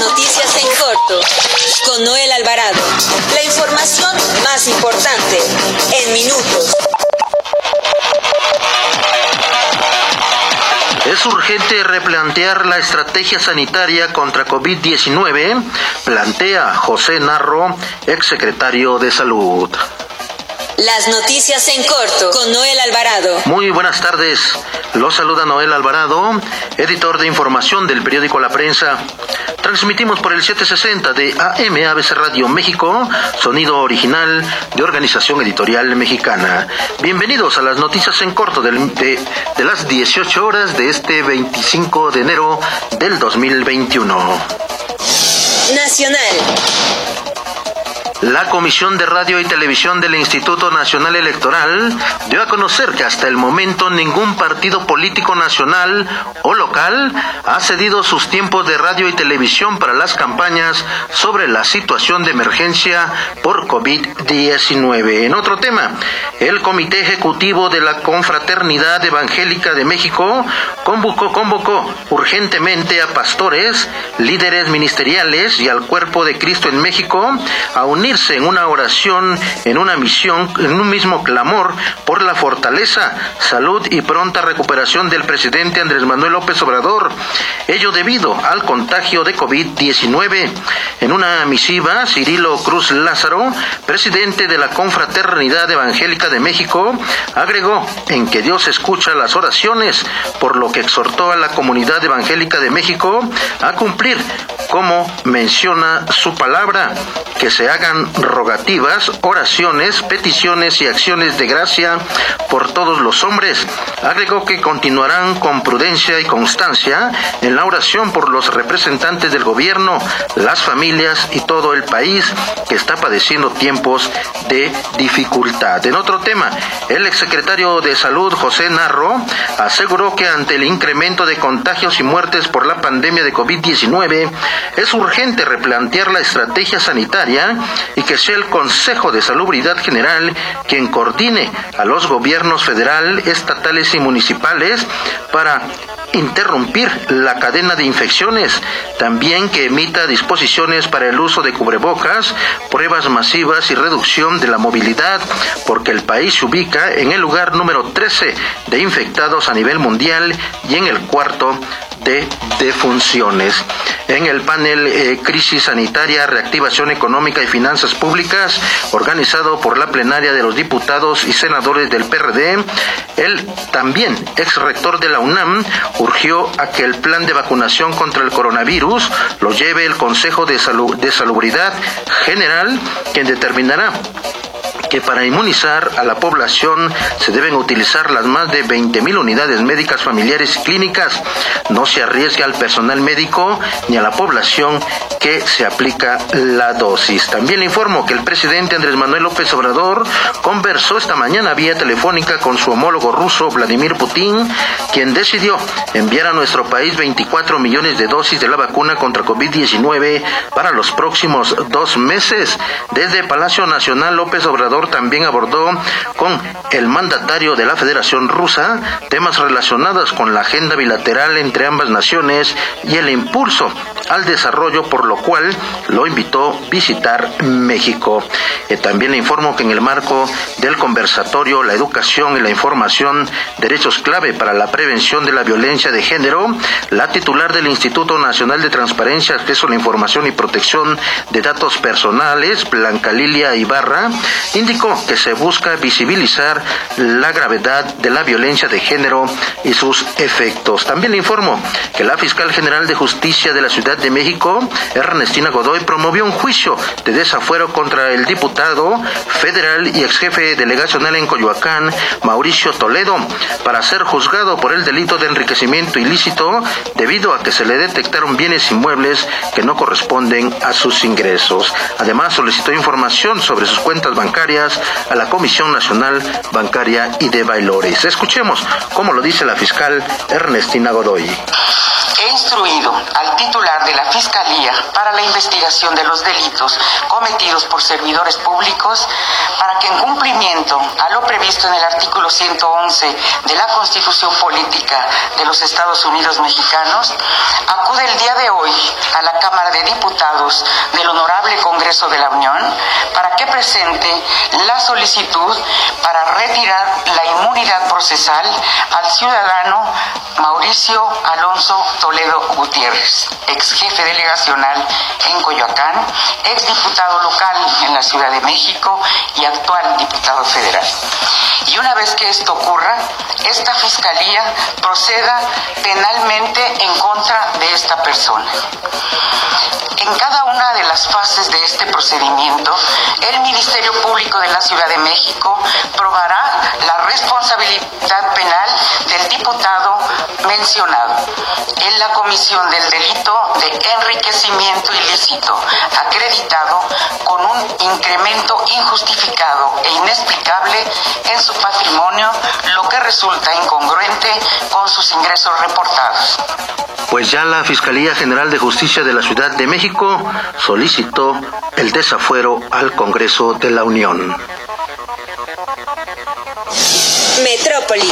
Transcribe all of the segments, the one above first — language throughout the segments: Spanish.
Noticias en corto con Noel Alvarado. La información más importante en minutos. Es urgente replantear la estrategia sanitaria contra COVID-19, plantea José Narro, exsecretario de Salud. Las noticias en corto con Noel Alvarado. Muy buenas tardes. Los saluda Noel Alvarado, editor de información del periódico La Prensa. Transmitimos por el 760 de AM ABC Radio México, sonido original de Organización Editorial Mexicana. Bienvenidos a las noticias en corto de, de las 18 horas de este 25 de enero del 2021. Nacional. La Comisión de Radio y Televisión del Instituto Nacional Electoral dio a conocer que hasta el momento ningún partido político nacional o local ha cedido sus tiempos de radio y televisión para las campañas sobre la situación de emergencia por COVID-19. En otro tema, el Comité Ejecutivo de la Confraternidad Evangélica de México convocó, urgentemente a pastores, líderes ministeriales y al Cuerpo de Cristo en México a unir en una oración, en una misión, en un mismo clamor por la fortaleza, salud y pronta recuperación del presidente Andrés Manuel López Obrador, ello debido al contagio de COVID-19. En una misiva, Cirilo Cruz Lázaro, presidente de la Confraternidad Evangélica de México, agregó en que Dios escucha las oraciones, por lo que exhortó a la comunidad evangélica de México a cumplir como menciona su palabra, que se hagan rogativas, oraciones, peticiones y acciones de gracia por todos los hombres. Agregó que continuarán con prudencia y constancia en la oración por los representantes del gobierno, las familias y todo el país que está padeciendo tiempos de dificultad. En otro tema, el exsecretario de Salud, José Narro, aseguró que ante el incremento de contagios y muertes por la pandemia de COVID-19, es urgente replantear la estrategia sanitaria y que sea el Consejo de Salubridad General quien coordine a los gobiernos federal, estatales y municipales para interrumpir la cadena de infecciones, también que emita disposiciones para el uso de cubrebocas, pruebas masivas y reducción de la movilidad, porque el país se ubica en el lugar número 13 de infectados a nivel mundial y en el cuarto de defunciones. En el panel eh, Crisis Sanitaria, Reactivación Económica y Finanzas Públicas, organizado por la plenaria de los diputados y senadores del PRD, el también ex rector de la UNAM urgió a que el plan de vacunación contra el coronavirus lo lleve el Consejo de, de Salubridad General, quien determinará que para inmunizar a la población se deben utilizar las más de 20.000 unidades médicas familiares clínicas. No se arriesga al personal médico ni a la población que se aplica la dosis. También le informo que el presidente Andrés Manuel López Obrador conversó esta mañana vía telefónica con su homólogo ruso Vladimir Putin, quien decidió enviar a nuestro país 24 millones de dosis de la vacuna contra COVID-19 para los próximos dos meses. Desde Palacio Nacional López Obrador también abordó con el mandatario de la Federación Rusa temas relacionados con la agenda bilateral entre ambas naciones y el impulso al desarrollo, por lo cual lo invitó a visitar México. Eh, también le informo que en el marco del conversatorio La educación y la información, derechos clave para la prevención de la violencia de género, la titular del Instituto Nacional de Transparencia, Acceso a la Información y Protección de Datos Personales, Blanca Lilia Ibarra, que se busca visibilizar la gravedad de la violencia de género y sus efectos. También le informo que la fiscal general de justicia de la Ciudad de México, Ernestina Godoy, promovió un juicio de desafuero contra el diputado federal y ex jefe delegacional en Coyoacán, Mauricio Toledo, para ser juzgado por el delito de enriquecimiento ilícito debido a que se le detectaron bienes inmuebles que no corresponden a sus ingresos. Además, solicitó información sobre sus cuentas bancarias a la Comisión Nacional Bancaria y de Bailores. Escuchemos cómo lo dice la fiscal Ernestina Godoy. He instruido al titular de la Fiscalía para la investigación de los delitos cometidos por servidores públicos para que en cumplimiento a lo previsto en el artículo 111 de la Constitución Política de los Estados Unidos Mexicanos, acude el día de hoy a la Cámara de Diputados del Honorable Congreso de la Unión para que presente la solicitud para retirar la inmunidad procesal al ciudadano Mauricio Alonso Toledo Gutiérrez, ex jefe delegacional en Coyoacán, ex diputado local en la Ciudad de México y actual diputado federal. Y una vez que esto ocurra, esta fiscalía proceda penalmente en contra esta persona. En cada una de las fases de este procedimiento, el Ministerio Público de la Ciudad de México probará la responsabilidad penal del diputado mencionado en la comisión del delito de enriquecimiento ilícito acreditado con un incremento injustificado e inexplicable en su patrimonio, resulta incongruente con sus ingresos reportados. Pues ya la Fiscalía General de Justicia de la Ciudad de México solicitó el desafuero al Congreso de la Unión. Metrópoli.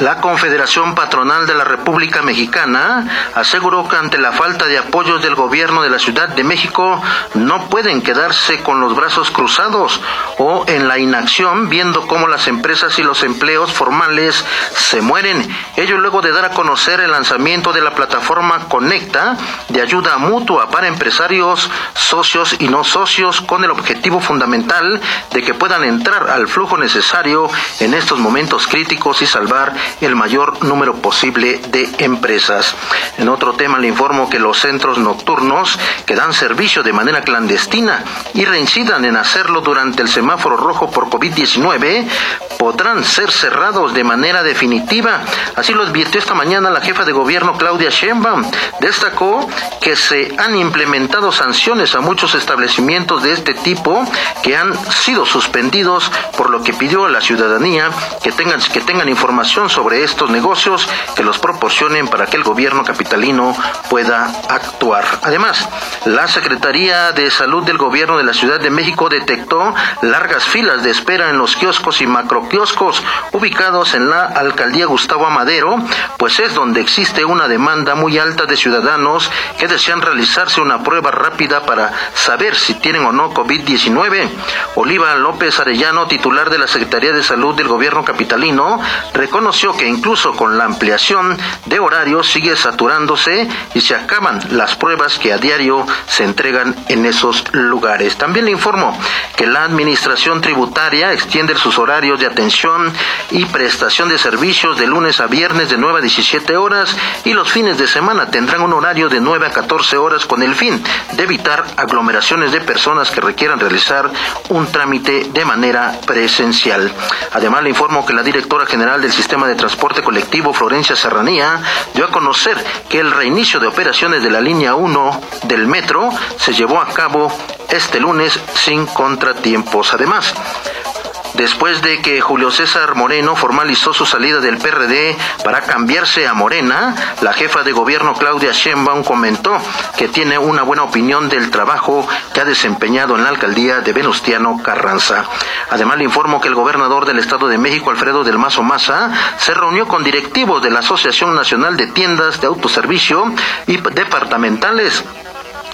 La Confederación Patronal de la República Mexicana aseguró que ante la falta de apoyos del gobierno de la Ciudad de México no pueden quedarse con los brazos cruzados o en la inacción viendo cómo las empresas y los empleos formales se mueren. Ello luego de dar a conocer el lanzamiento de la plataforma Conecta de ayuda mutua para empresarios, socios y no socios con el objetivo fundamental de que puedan entrar al flujo necesario en estos momentos críticos y salvar el mayor número posible de empresas. En otro tema le informo que los centros nocturnos que dan servicio de manera clandestina y reincidan en hacerlo durante el semáforo rojo por COVID-19 podrán ser cerrados de manera definitiva. Así lo advirtió esta mañana la jefa de gobierno Claudia Sheinbaum. Destacó que se han implementado sanciones a muchos establecimientos de este tipo que han sido suspendidos, por lo que pidió a la ciudadanía que que tengan información sobre estos negocios, que los proporcionen para que el gobierno capitalino pueda actuar. Además, la Secretaría de Salud del Gobierno de la Ciudad de México detectó largas filas de espera en los kioscos y macroquioscos ubicados en la alcaldía Gustavo Amadero, pues es donde existe una demanda muy alta de ciudadanos que desean realizarse una prueba rápida para saber si tienen o no COVID-19. Oliva López Arellano, titular de la Secretaría de Salud del Gobierno capitalino, reconoció que incluso con la ampliación de horarios sigue saturándose y se acaban las pruebas que a diario se entregan en esos lugares. También le informo que la Administración Tributaria extiende sus horarios de atención y prestación de servicios de lunes a viernes de 9 a 17 horas y los fines de semana tendrán un horario de 9 a 14 horas con el fin de evitar aglomeraciones de personas que requieran realizar un trámite de manera presencial. Además le informo que la directora general del Sistema de Transporte Colectivo Florencia Serranía dio a conocer que el reinicio de operaciones de la línea 1 del metro se llevó a cabo este lunes sin contratiempos. Además, después de que Julio César Moreno formalizó su salida del PRD para cambiarse a Morena, la jefa de gobierno Claudia Sheinbaum comentó que tiene una buena opinión del trabajo que ha desempeñado en la alcaldía de Venustiano Carranza. Además le informo que el gobernador del Estado de México, Alfredo del Mazo Maza, se reunió con directivos de la Asociación Nacional de Tiendas de Autoservicio y departamentales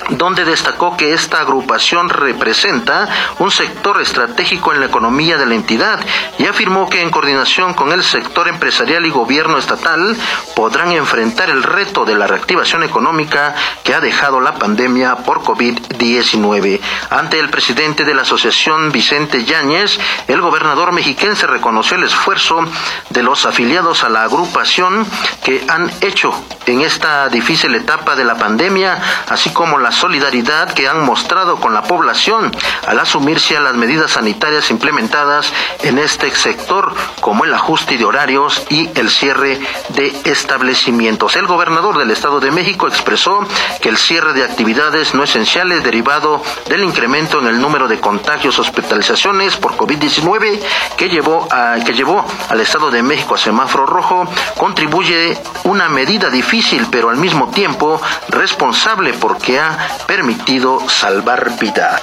donde destacó que esta agrupación representa un sector estratégico en la economía de la entidad y afirmó que en coordinación con el sector empresarial y gobierno estatal podrán enfrentar el reto de la reactivación económica que ha dejado la pandemia por COVID-19. Ante el presidente de la asociación Vicente Yáñez, el gobernador mexiquense reconoció el esfuerzo de los afiliados a la agrupación que han hecho en esta difícil etapa de la pandemia, así como la solidaridad que han mostrado con la población al asumirse a las medidas sanitarias implementadas en este sector, como el ajuste de horarios y el cierre de establecimientos. El gobernador del Estado de México expresó que el cierre de actividades no esenciales derivado del incremento en el número de contagios hospitalizaciones por COVID-19 que llevó a, que llevó al Estado de México a semáforo rojo contribuye una medida difícil pero al mismo tiempo responsable porque ha permitido salvar vidas.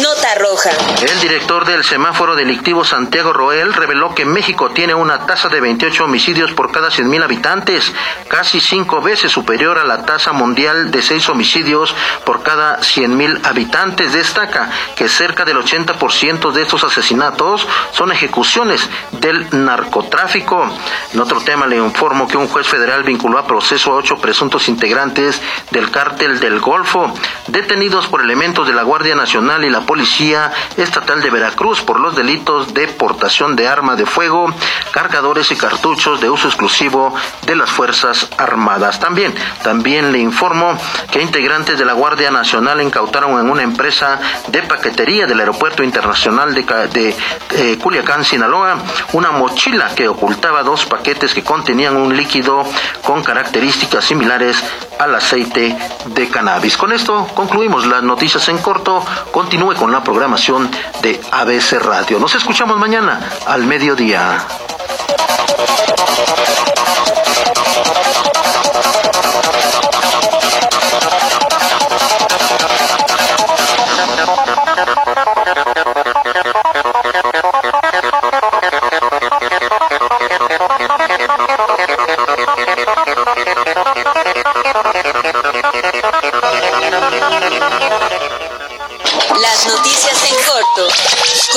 Nota roja. El director del semáforo delictivo Santiago Roel reveló que México tiene una tasa de 28 homicidios por cada 100.000 habitantes, casi cinco veces superior a la tasa mundial de 6 homicidios por cada 100.000 habitantes. Destaca que cerca del 80% de estos asesinatos son ejecuciones del narcotráfico. En otro tema le informo que un juez federal vinculó a proceso a ocho presuntos integrantes del cártel del Golfo, detenidos por elementos de la Guardia Nacional y la Policía Estatal de Veracruz por los delitos de portación de arma de fuego, cargadores y cartuchos de uso exclusivo de las Fuerzas Armadas. También, también le informo que integrantes de la Guardia Nacional incautaron en una empresa de paquetería del Aeropuerto Internacional de, eh, Culiacán, Sinaloa, una mochila que ocultaba dos paquetes que contenían un líquido con características similares al aceite de cannabis. Con esto concluimos las noticias en corto. Continúe con la programación de ABC Radio. Nos escuchamos mañana al mediodía.